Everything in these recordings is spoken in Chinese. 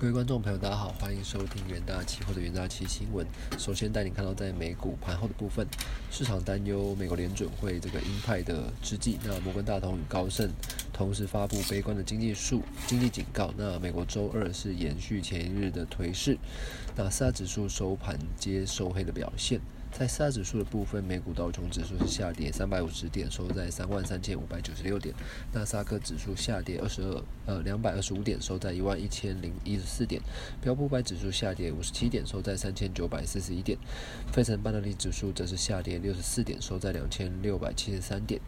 各位观众朋友，大家好，欢迎收听元大期货的元大期新闻。首先带你看到在美股盘后的部分，市场担忧美国联准会这个鹰派的之际，那摩根大通与高盛同时发布悲观的经济数经济警告。那美国周二是延续前一日的颓势，那四大指数收盘皆收黑的表现。在四大指数的部分，美股道琼指数是下跌三百五十点，收在三万三千五百九十六点；纳斯达克指数下跌二十二呃两百二十五点，收在一万一千零一十四点；标普百指数下跌五十七点，收在三千九百四十一点；费城半导体指数则是下跌六十四点，收在两千六百七十三点。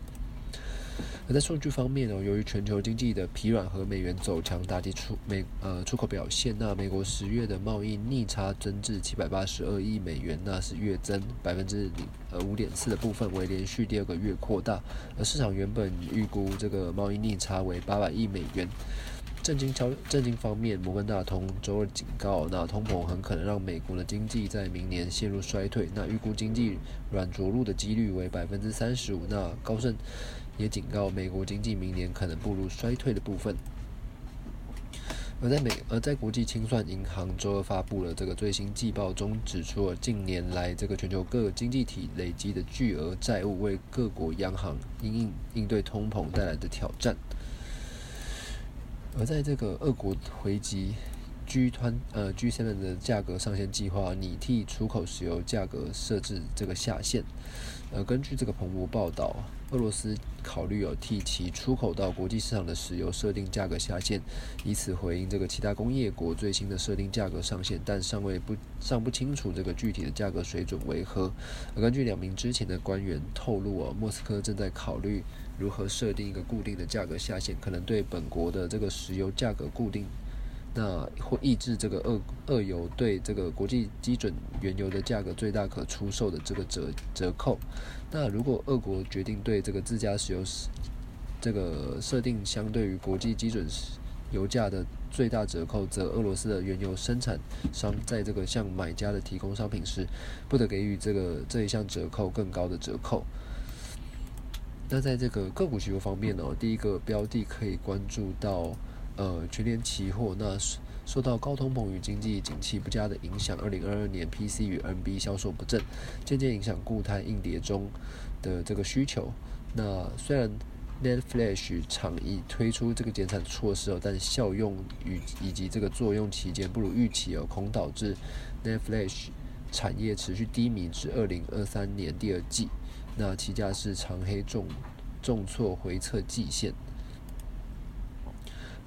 而在数据方面哦，由于全球经济的疲软和美元走强打击出美呃出口表现，那美国十月的贸易逆差增至七百八十二亿美元，那是月增百分之零呃五点四的部分，为连续第二个月扩大。而市场原本预估这个贸易逆差为八百亿美元。震惊超震惊方面，摩根大通周二警告，那通膨很可能让美国的经济在明年陷入衰退。那预估经济软着陆的几率为百分之三十五。那高盛也警告，美国经济明年可能步入衰退的部分。而在美而在国际清算银行周二发布了这个最新季报中，指出了近年来这个全球各个经济体累积的巨额债务，为各国央行应应应对通膨带来的挑战。而在这个俄国回击 G 团呃 G7 的价格上限计划，拟替出口石油价格设置这个下限。呃，根据这个彭博报道，俄罗斯考虑有替其出口到国际市场的石油设定价格下限，以此回应这个其他工业国最新的设定价格上限，但尚未不尚不清楚这个具体的价格水准为何。而根据两名之前的官员透露，啊，莫斯科正在考虑如何设定一个固定的价格下限，可能对本国的这个石油价格固定。那会抑制这个二二油对这个国际基准原油的价格最大可出售的这个折折扣。那如果俄国决定对这个自家石油这个设定相对于国际基准油价的最大折扣，则俄罗斯的原油生产商在这个向买家的提供商品时，不得给予这个这一项折扣更高的折扣。那在这个个股期货方面呢，第一个标的可以关注到。呃，全年期货那受到高通膨与经济景气不佳的影响，二零二二年 PC 与 NB 销售不振，渐渐影响固态硬碟中的这个需求。那虽然 Net Flash 厂已推出这个减产措施哦，但效用与以及这个作用期间不如预期哦，恐导致 Net Flash 产业持续低迷至二零二三年第二季。那期价是长黑重重挫回测季线。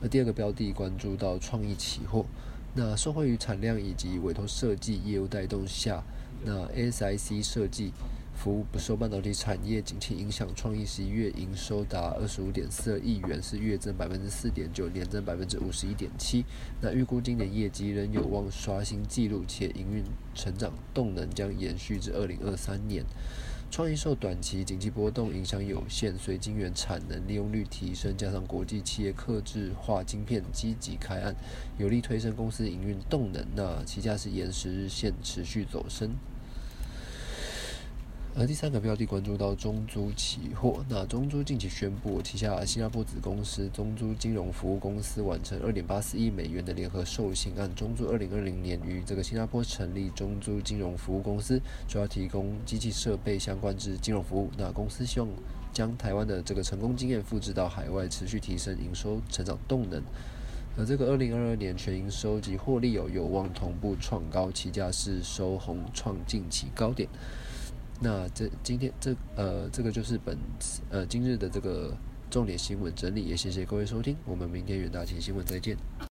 那第二个标的关注到创意期货，那受惠于产量以及委托设计业务带动下，那 SIC 设计服务不受半导体产业景气影响，创意十一月营收达二十五点四二亿元，是月增百分之四点九，年增百分之五十一点七。那预估今年业绩仍有望刷新纪录，且营运成长动能将延续至二零二三年。创意受短期经济波动影响有限，随晶圆产能利用率提升，加上国际企业客制化晶片积极开案，有力推升公司营运动能。那旗下是延时日线持续走升。而第三个标的关注到中租期货，那中租近期宣布旗下新加坡子公司中租金融服务公司完成二点八四亿美元的联合授信案。中租二零二零年于这个新加坡成立中租金融服务公司，主要提供机器设备相关之金融服务。那公司希望将台湾的这个成功经验复制到海外，持续提升营收成长动能。而这个二零二二年全营收及获利有有望同步创高，期价是收红创近期高点。那这今天这呃这个就是本呃今日的这个重点新闻整理，也谢谢各位收听，我们明天远大前新闻再见。